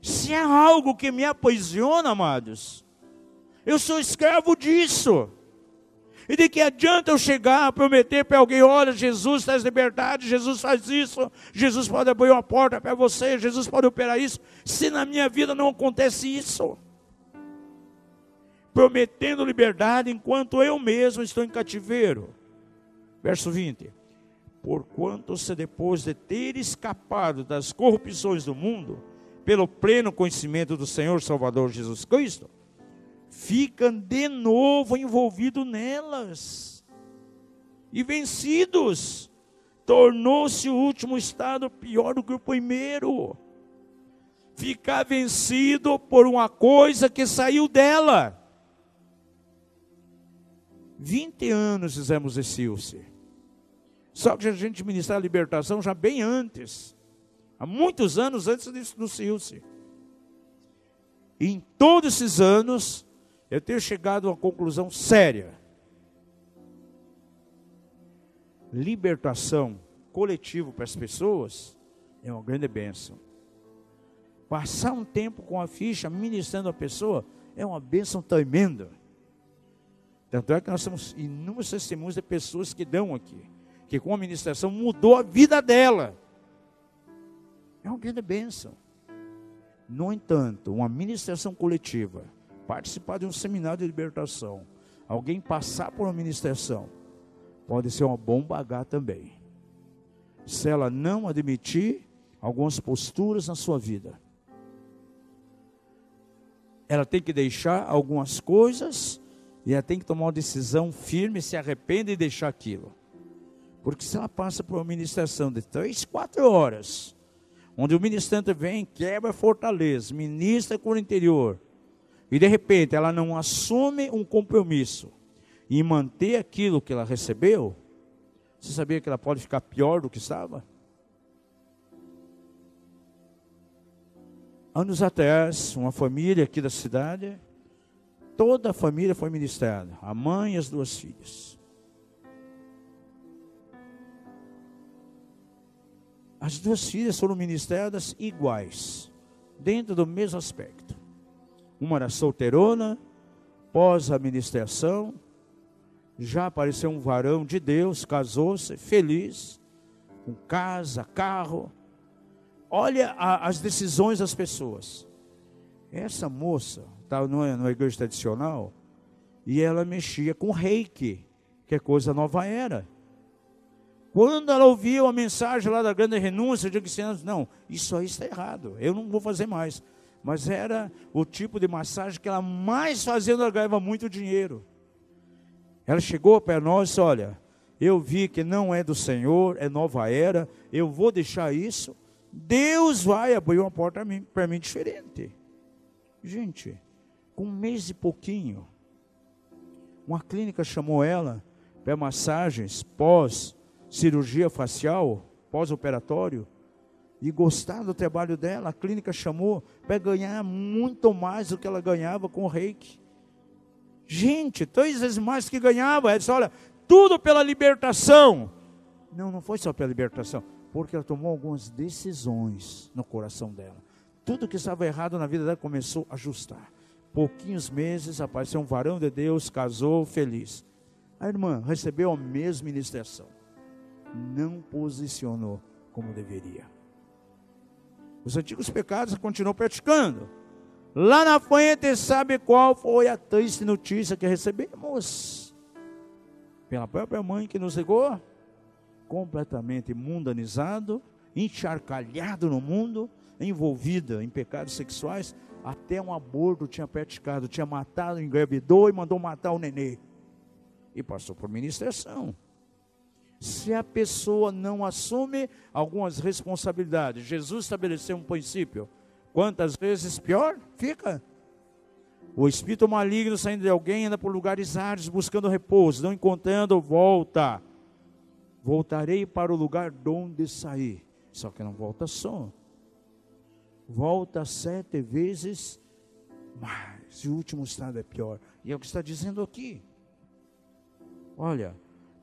Se é algo que me aprisiona, amados, eu sou escravo disso. E de que adianta eu chegar, prometer para alguém: olha, Jesus traz liberdade, Jesus faz isso, Jesus pode abrir uma porta para você, Jesus pode operar isso, se na minha vida não acontece isso? Prometendo liberdade enquanto eu mesmo estou em cativeiro. Verso 20: Porquanto se depois de ter escapado das corrupções do mundo, pelo pleno conhecimento do Senhor Salvador Jesus Cristo, ficam de novo envolvidos nelas e vencidos. Tornou-se o último estado pior do que o primeiro. Ficar vencido por uma coisa que saiu dela. 20 anos fizemos esse UC. Só que a gente ministrar a libertação já bem antes. Há muitos anos antes disso do Silce. E em todos esses anos, eu tenho chegado a uma conclusão séria. Libertação coletivo para as pessoas é uma grande bênção. Passar um tempo com a ficha ministrando a pessoa é uma bênção tremenda. Tanto é que nós temos inúmeros testemunhos de pessoas que dão aqui, que com a ministração mudou a vida dela. É uma grande bênção. No entanto, uma ministração coletiva participar de um seminário de libertação, alguém passar por uma ministração, pode ser uma bomba H também. Se ela não admitir algumas posturas na sua vida, ela tem que deixar algumas coisas e ela tem que tomar uma decisão firme, se arrepende e deixar aquilo. Porque se ela passa por uma ministração de três, quatro horas, onde o ministrante vem, quebra fortaleza, ministra com o interior, e de repente ela não assume um compromisso em manter aquilo que ela recebeu, você sabia que ela pode ficar pior do que estava? Anos atrás, uma família aqui da cidade, toda a família foi ministrada, a mãe e as duas filhas. As duas filhas foram ministradas iguais, dentro do mesmo aspecto. Uma era solteirona, pós a ministração, já apareceu um varão de Deus, casou-se, feliz, com casa, carro. Olha a, as decisões das pessoas. Essa moça estava numa, numa igreja tradicional e ela mexia com reiki, que é coisa nova era. Quando ela ouviu a mensagem lá da grande renúncia, eu disse: não, isso aí está errado, eu não vou fazer mais mas era o tipo de massagem que ela mais fazia, ela ganhava muito dinheiro. Ela chegou para nós Olha, eu vi que não é do Senhor, é nova era, eu vou deixar isso. Deus vai abrir uma porta para mim, para mim diferente. Gente, com um mês e pouquinho, uma clínica chamou ela para massagens pós cirurgia facial, pós-operatório e gostar do trabalho dela, a clínica chamou para ganhar muito mais do que ela ganhava com o reiki. Gente, três vezes mais que ganhava. Ela disse: olha, tudo pela libertação. Não, não foi só pela libertação, porque ela tomou algumas decisões no coração dela. Tudo que estava errado na vida dela começou a ajustar. Pouquinhos meses apareceu um varão de Deus, casou, feliz. A irmã recebeu a mesma ministração. Não posicionou como deveria. Os antigos pecados continuou praticando. Lá na frente, sabe qual foi a triste notícia que recebemos? Pela própria mãe que nos ligou, completamente mundanizado, encharcalhado no mundo, envolvida em pecados sexuais, até um aborto tinha praticado, tinha matado, engravidou e mandou matar o nenê. E passou por ministração se a pessoa não assume algumas responsabilidades. Jesus estabeleceu um princípio. Quantas vezes pior fica? O espírito maligno saindo de alguém anda por lugares áridos buscando repouso, não encontrando, volta. Voltarei para o lugar de onde saí. Só que não volta só. Volta sete vezes mais. E o último estado é pior. E é o que está dizendo aqui. Olha,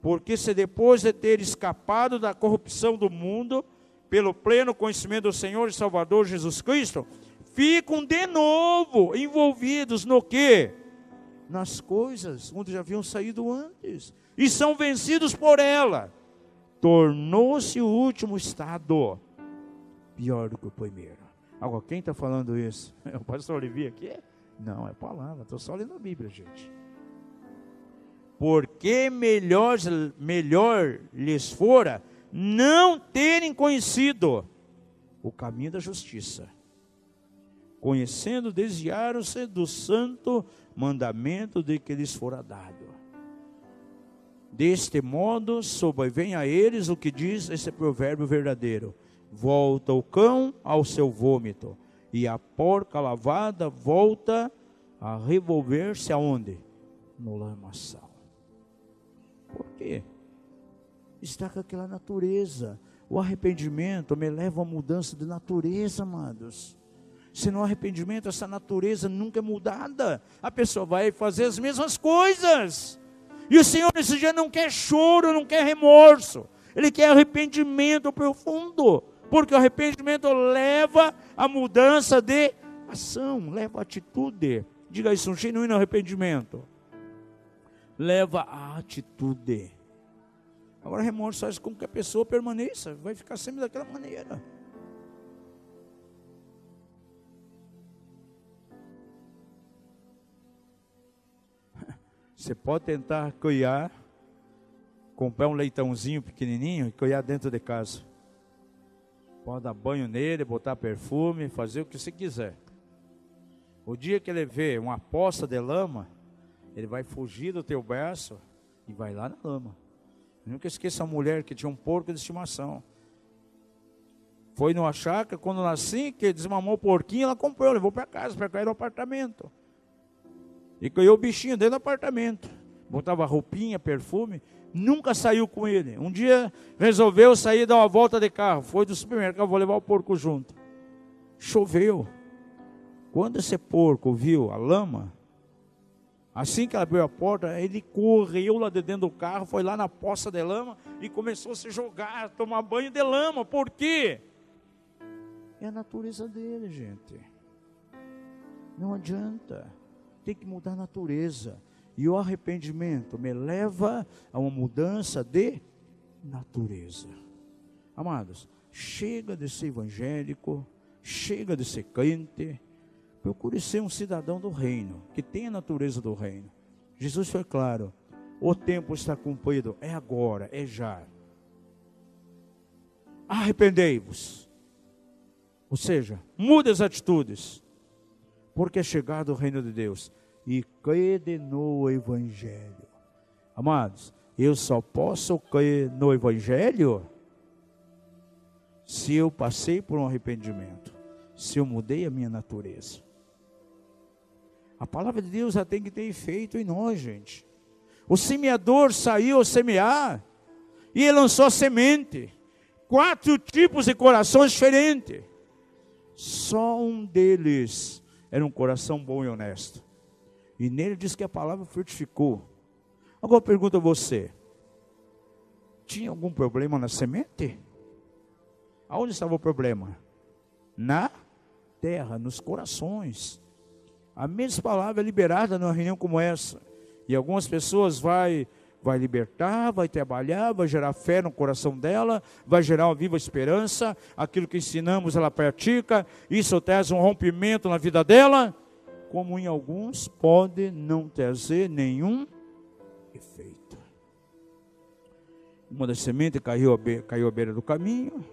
porque se depois de ter escapado da corrupção do mundo, pelo pleno conhecimento do Senhor e Salvador Jesus Cristo, ficam de novo envolvidos no que? nas coisas onde já haviam saído antes e são vencidos por ela. Tornou-se o último estado pior do que o primeiro. Agora, quem está falando isso? [laughs] É o pastor Olivier aqui? Não, é palavra, estou só lendo a Bíblia, gente. Porque melhor, melhor lhes fora não terem conhecido o caminho da justiça. Conhecendo, desviaram-se do santo mandamento de que lhes fora dado. Deste modo, sobrevém a eles o que diz esse provérbio verdadeiro: volta o cão ao seu vômito, e a porca lavada volta a revolver-se aonde? No lamaçal. Quê? Está com aquela natureza. O arrependimento me leva a mudança de natureza, amados. Se não arrependimento, essa natureza nunca é mudada. A pessoa vai fazer as mesmas coisas. E o Senhor esse dia não quer choro, não quer remorso. Ele quer arrependimento profundo. Porque o arrependimento leva a mudança de ação, leva a atitude. Diga isso, um genuíno arrependimento. Leva a atitude. Agora, remorso faz com que a pessoa permaneça, vai ficar sempre daquela maneira. [laughs] Você pode tentar criar, comprar um leitãozinho pequenininho e criar dentro de casa. Pode dar banho nele, botar perfume, fazer o que você quiser. O dia que ele vê uma poça de lama, ele vai fugir do teu braço e vai lá na lama. Eu nunca esqueça a mulher que tinha um porco de estimação. Foi numa chácara, quando nasci, que desmamou o porquinho, ela comprou, levou para casa, para cair no apartamento. E ganhou o bichinho dentro do apartamento. Botava roupinha, perfume, nunca saiu com ele. Um dia resolveu sair dar uma volta de carro. Foi do supermercado, vou levar o porco junto. Choveu. Quando esse porco viu a lama, assim que ela abriu a porta, ele correu lá de dentro do carro, foi lá na poça de lama e começou a se jogar, a tomar banho de lama. Por quê? É a natureza dele, gente. Não adianta tem que mudar a natureza. E o arrependimento me leva a uma mudança de natureza. Amados, chega de ser evangélico, chega de ser crente, procure ser um cidadão do reino, que tem a natureza do reino. Jesus foi claro: o tempo está cumprido, é agora, é já. Arrependei-vos. Ou seja, mude as atitudes porque é chegado o reino de Deus. E crede no Evangelho. Amados, eu só posso crer no Evangelho se eu passei por um arrependimento, se eu mudei a minha natureza. A palavra de Deus já tem que ter efeito em nós, gente. O semeador saiu a semear e ele lançou semente. Quatro tipos de corações diferentes. Só um deles era um coração bom e honesto. E nele diz que a palavra frutificou. Agora eu pergunto a você: tinha algum problema na semente? Aonde estava o problema? Na terra, nos corações. A mesma palavra é liberada numa reunião como essa. E algumas pessoas vai vai libertar, vai trabalhar, vai gerar fé no coração dela, vai gerar uma viva esperança, aquilo que ensinamos ela pratica, isso traz um rompimento na vida dela, como em alguns pode não trazer nenhum efeito. Uma das sementes caiu à, beira, caiu à beira do caminho,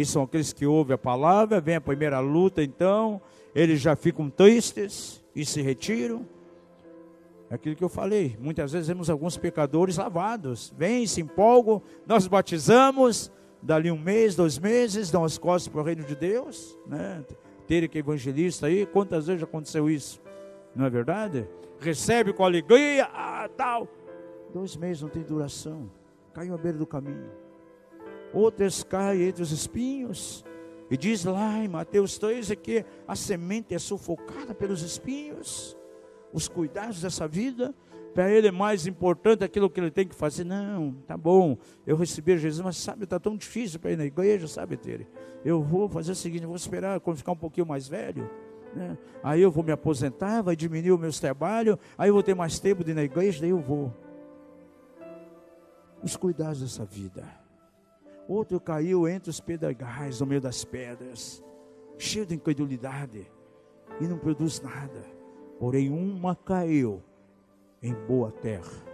e são aqueles que ouvem a palavra, vem a primeira luta, então, eles já ficam tristes e se retiram é aquilo que eu falei, muitas vezes vemos alguns pecadores lavados, vêm, se empolgam, nós batizamos, dali um mês, dois meses, dão as costas para o reino de Deus, né? Ter que evangelista aí, quantas vezes aconteceu isso? Não é verdade? Recebe com alegria, ah, tal. Dois meses não tem duração, caiu à beira do caminho. Outras caem entre os espinhos, e diz lá em Mateus 3 é que a semente é sufocada pelos espinhos os cuidados dessa vida, para ele é mais importante aquilo que ele tem que fazer. Não, tá bom, eu recebi Jesus, mas sabe, está tão difícil para ir na igreja, sabe, Tere? Eu vou fazer o seguinte, vou esperar quando ficar um pouquinho mais velho. Né? Aí eu vou me aposentar, vai diminuir os meus trabalhos, aí eu vou ter mais tempo de ir na igreja, daí eu vou. Os cuidados dessa vida. Outro caiu entre os pedregais, no meio das pedras, cheio de incredulidade, e não produz nada. Porém, uma caiu em boa terra.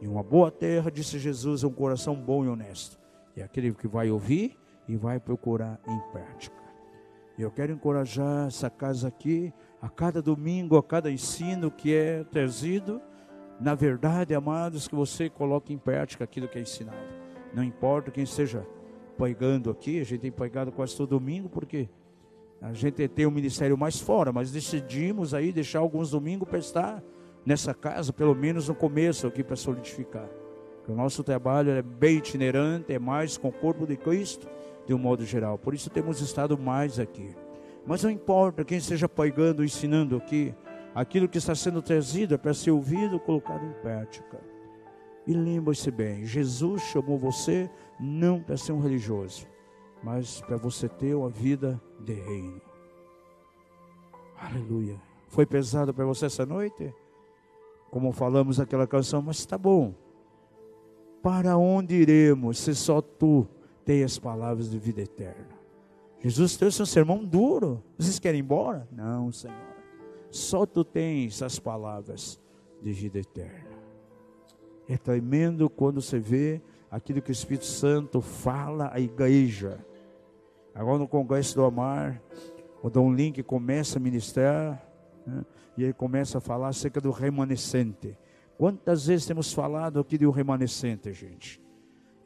E uma boa terra, disse Jesus, é um coração bom e honesto. É aquele que vai ouvir e vai procurar em prática. Eu quero encorajar essa casa aqui, a cada domingo, a cada ensino que é trazido, na verdade, amados, que você coloque em prática aquilo que é ensinado. Não importa quem esteja pregando aqui, a gente tem pregado quase todo domingo, porque a gente tem um ministério mais fora, mas decidimos aí deixar alguns domingos para estar nessa casa, pelo menos no começo aqui para solidificar. o nosso trabalho é bem itinerante, é mais com o corpo de Cristo, de um modo geral. Por isso temos estado mais aqui. Mas não importa quem esteja pregando, ensinando aqui, aquilo que está sendo trazido é para ser ouvido, colocado em prática. E lembre-se bem, Jesus chamou você não para ser um religioso, mas para você ter uma vida de reino. Aleluia. Foi pesado para você essa noite? Como falamos naquela canção, mas está bom. Para onde iremos se só tu tens as palavras de vida eterna? Jesus trouxe um sermão duro. Vocês querem ir embora? Não, Senhor. Só tu tens as palavras de vida eterna. É tremendo quando você vê aquilo que o Espírito Santo fala à igreja. Agora no Congresso do Amar, o Dom Link começa a ministrar né, e ele começa a falar acerca do remanescente. Quantas vezes temos falado aqui do remanescente, gente?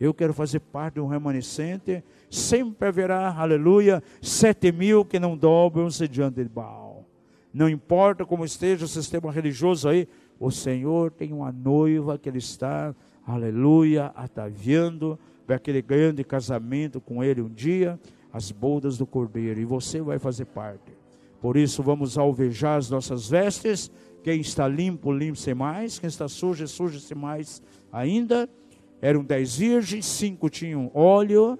Eu quero fazer parte do remanescente. Sempre haverá, aleluia, sete mil que não dobram-se diante de Baal. Não importa como esteja o sistema religioso aí, o Senhor tem uma noiva que Ele está, aleluia, ataviando para aquele grande casamento com Ele um dia, as bodas do Cordeiro, e você vai fazer parte. Por isso, vamos alvejar as nossas vestes. Quem está limpo, limpe-se mais. Quem está sujo, suje-se mais ainda. Eram dez virgens, cinco tinham óleo,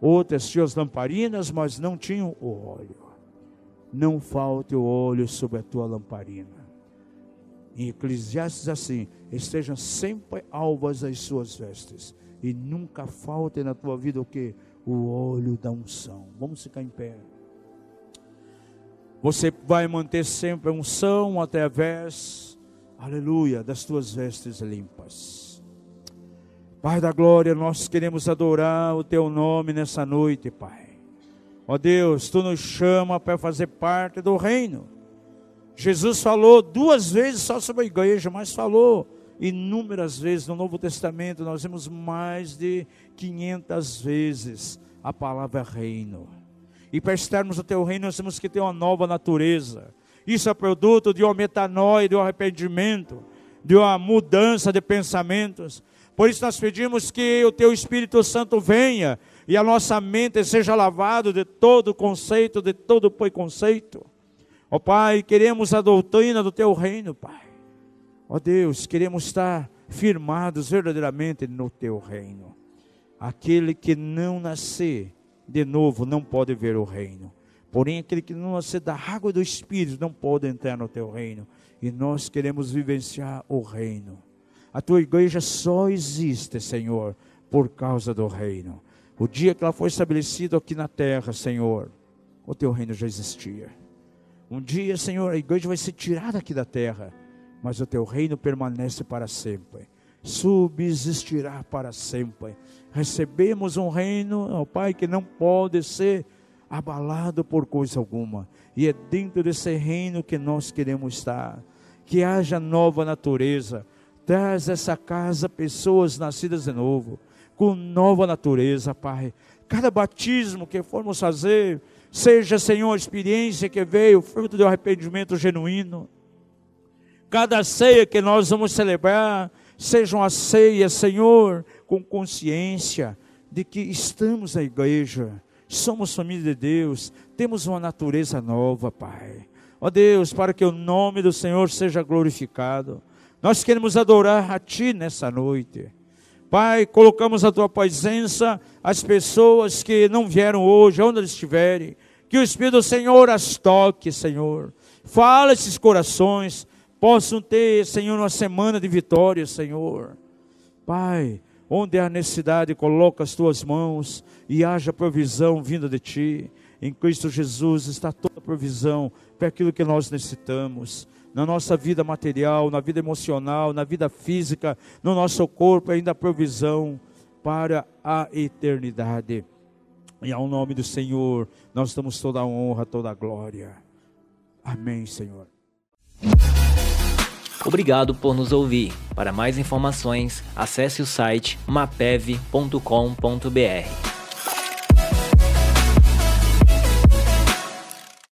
outras tinham as lamparinas, mas não tinham o óleo. Não falte o óleo sobre a tua lamparina. Em Eclesiastes assim, estejam sempre alvas as suas vestes e nunca falte na tua vida o que? O óleo da unção. Vamos ficar em pé. Você vai manter sempre a unção através, aleluia, das tuas vestes limpas. Pai da glória, nós queremos adorar o teu nome nessa noite, Pai. Ó Deus, tu nos chama para fazer parte do reino. Jesus falou duas vezes só sobre a igreja, mas falou inúmeras vezes no Novo Testamento. Nós vemos mais de 500 vezes a palavra reino. E para estarmos no teu reino, nós temos que ter uma nova natureza. Isso é produto de uma metanoia, de um arrependimento, de uma mudança de pensamentos. Por isso nós pedimos que o teu Espírito Santo venha e a nossa mente seja lavado de todo conceito, de todo preconceito Ó Pai, queremos a doutrina do Teu reino, Pai. Ó Deus, queremos estar firmados verdadeiramente no Teu reino. Aquele que não nascer de novo não pode ver o reino. Porém, aquele que não nascer da água do Espírito não pode entrar no Teu reino. E nós queremos vivenciar o reino. A Tua igreja só existe, Senhor, por causa do reino. O dia que ela foi estabelecida aqui na terra, Senhor, o Teu reino já existia. Um dia, Senhor, a igreja vai ser tirada aqui da terra, mas o teu reino permanece para sempre. Subsistirá para sempre. Recebemos um reino, ó Pai, que não pode ser abalado por coisa alguma. E é dentro desse reino que nós queremos estar. Que haja nova natureza. Traz essa casa pessoas nascidas de novo, com nova natureza, Pai. Cada batismo que formos fazer, Seja, Senhor, a experiência que veio, fruto do arrependimento genuíno. Cada ceia que nós vamos celebrar, seja uma ceia, Senhor, com consciência de que estamos na igreja, somos família de Deus, temos uma natureza nova, Pai. Ó Deus, para que o nome do Senhor seja glorificado. Nós queremos adorar a Ti nessa noite. Pai, colocamos a tua presença as pessoas que não vieram hoje, onde eles estiverem, Que o Espírito do Senhor as toque, Senhor. Fala esses corações, possam ter, Senhor, uma semana de vitória, Senhor. Pai, onde há necessidade, coloca as tuas mãos e haja provisão vinda de ti. Em Cristo Jesus está toda a provisão para aquilo que nós necessitamos. Na nossa vida material, na vida emocional, na vida física, no nosso corpo, ainda há provisão para a eternidade. E ao nome do Senhor, nós damos toda a honra, toda a glória. Amém, Senhor. Obrigado por nos ouvir. Para mais informações, acesse o site mapev.com.br.